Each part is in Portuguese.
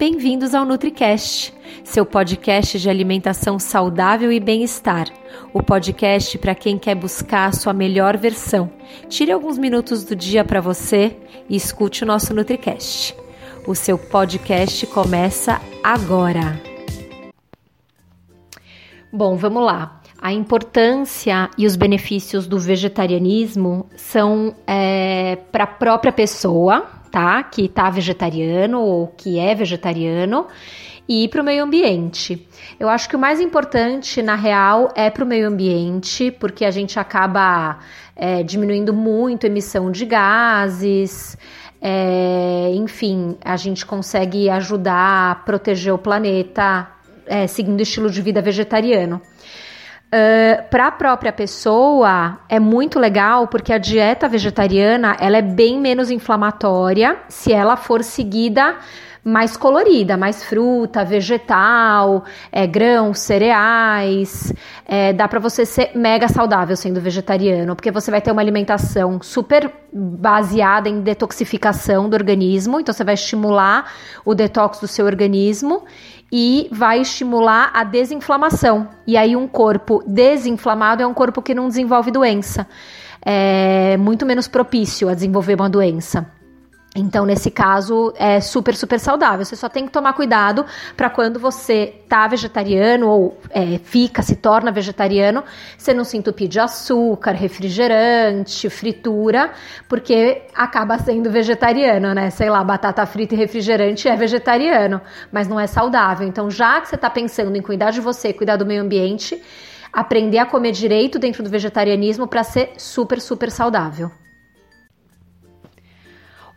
Bem-vindos ao NutriCast, seu podcast de alimentação saudável e bem-estar. O podcast para quem quer buscar a sua melhor versão. Tire alguns minutos do dia para você e escute o nosso NutriCast. O seu podcast começa agora. Bom, vamos lá. A importância e os benefícios do vegetarianismo são é, para a própria pessoa, tá? Que tá vegetariano ou que é vegetariano e para o meio ambiente. Eu acho que o mais importante, na real, é para o meio ambiente, porque a gente acaba é, diminuindo muito a emissão de gases. É, enfim, a gente consegue ajudar a proteger o planeta é, seguindo o estilo de vida vegetariano. Uh, para a própria pessoa é muito legal porque a dieta vegetariana ela é bem menos inflamatória se ela for seguida mais colorida, mais fruta, vegetal, é, grãos, cereais. É, dá para você ser mega saudável sendo vegetariano, porque você vai ter uma alimentação super baseada em detoxificação do organismo, então você vai estimular o detox do seu organismo e vai estimular a desinflamação. E aí, um corpo desinflamado é um corpo que não desenvolve doença, é muito menos propício a desenvolver uma doença. Então, nesse caso, é super, super saudável. Você só tem que tomar cuidado para quando você tá vegetariano ou é, fica, se torna vegetariano, você não se entupir de açúcar, refrigerante, fritura, porque acaba sendo vegetariano, né? Sei lá, batata frita e refrigerante é vegetariano, mas não é saudável. Então, já que você está pensando em cuidar de você, cuidar do meio ambiente, aprender a comer direito dentro do vegetarianismo para ser super, super saudável.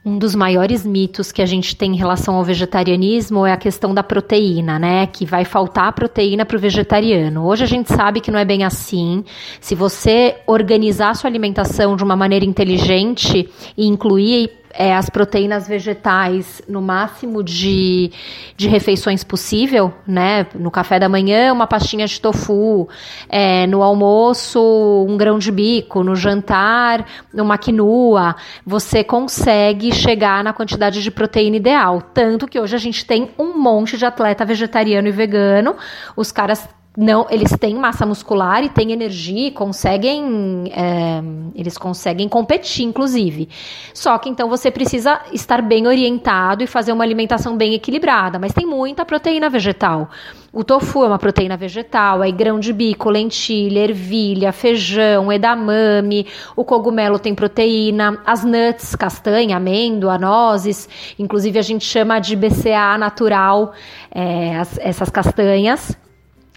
Um dos maiores mitos que a gente tem em relação ao vegetarianismo é a questão da proteína, né? Que vai faltar proteína para o vegetariano. Hoje a gente sabe que não é bem assim. Se você organizar sua alimentação de uma maneira inteligente e incluir é, as proteínas vegetais no máximo de, de refeições possível, né? No café da manhã, uma pastinha de tofu, é, no almoço, um grão de bico, no jantar, uma quinua. Você consegue chegar na quantidade de proteína ideal. Tanto que hoje a gente tem um monte de atleta vegetariano e vegano. Os caras não, eles têm massa muscular e têm energia, e conseguem, é, eles conseguem competir, inclusive. Só que então você precisa estar bem orientado e fazer uma alimentação bem equilibrada. Mas tem muita proteína vegetal. O tofu é uma proteína vegetal, aí grão de bico, lentilha, ervilha, feijão, edamame, o cogumelo tem proteína, as nuts, castanha, amêndoa, nozes, inclusive a gente chama de BCA natural, é, as, essas castanhas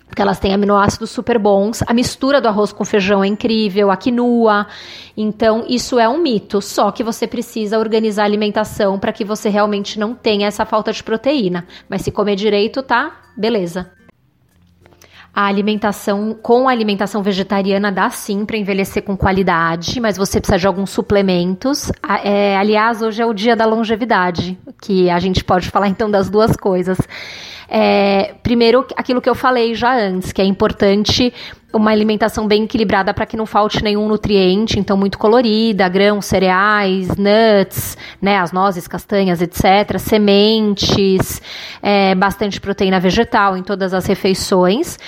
porque elas têm aminoácidos super bons. A mistura do arroz com feijão é incrível, a quinoa. Então, isso é um mito, só que você precisa organizar a alimentação para que você realmente não tenha essa falta de proteína. Mas se comer direito, tá? Beleza. A alimentação com a alimentação vegetariana dá sim para envelhecer com qualidade, mas você precisa de alguns suplementos. É, aliás, hoje é o dia da longevidade, que a gente pode falar então das duas coisas. É, primeiro, aquilo que eu falei já antes, que é importante uma alimentação bem equilibrada para que não falte nenhum nutriente, então muito colorida, grãos, cereais, nuts, né, as nozes, castanhas, etc., sementes, é, bastante proteína vegetal em todas as refeições.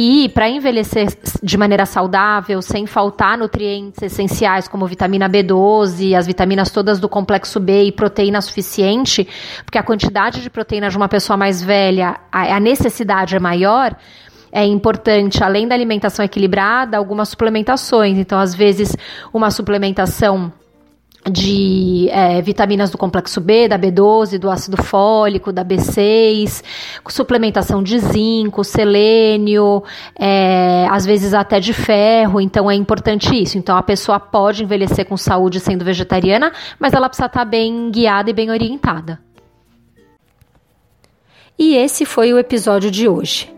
E para envelhecer de maneira saudável, sem faltar nutrientes essenciais como vitamina B12, as vitaminas todas do complexo B e proteína suficiente, porque a quantidade de proteína de uma pessoa mais velha, a necessidade é maior, é importante, além da alimentação equilibrada, algumas suplementações. Então, às vezes, uma suplementação de é, vitaminas do complexo B, da B12, do ácido fólico, da B6, suplementação de zinco, selênio, é, às vezes até de ferro, então é importante isso. Então a pessoa pode envelhecer com saúde sendo vegetariana, mas ela precisa estar bem guiada e bem orientada. E esse foi o episódio de hoje.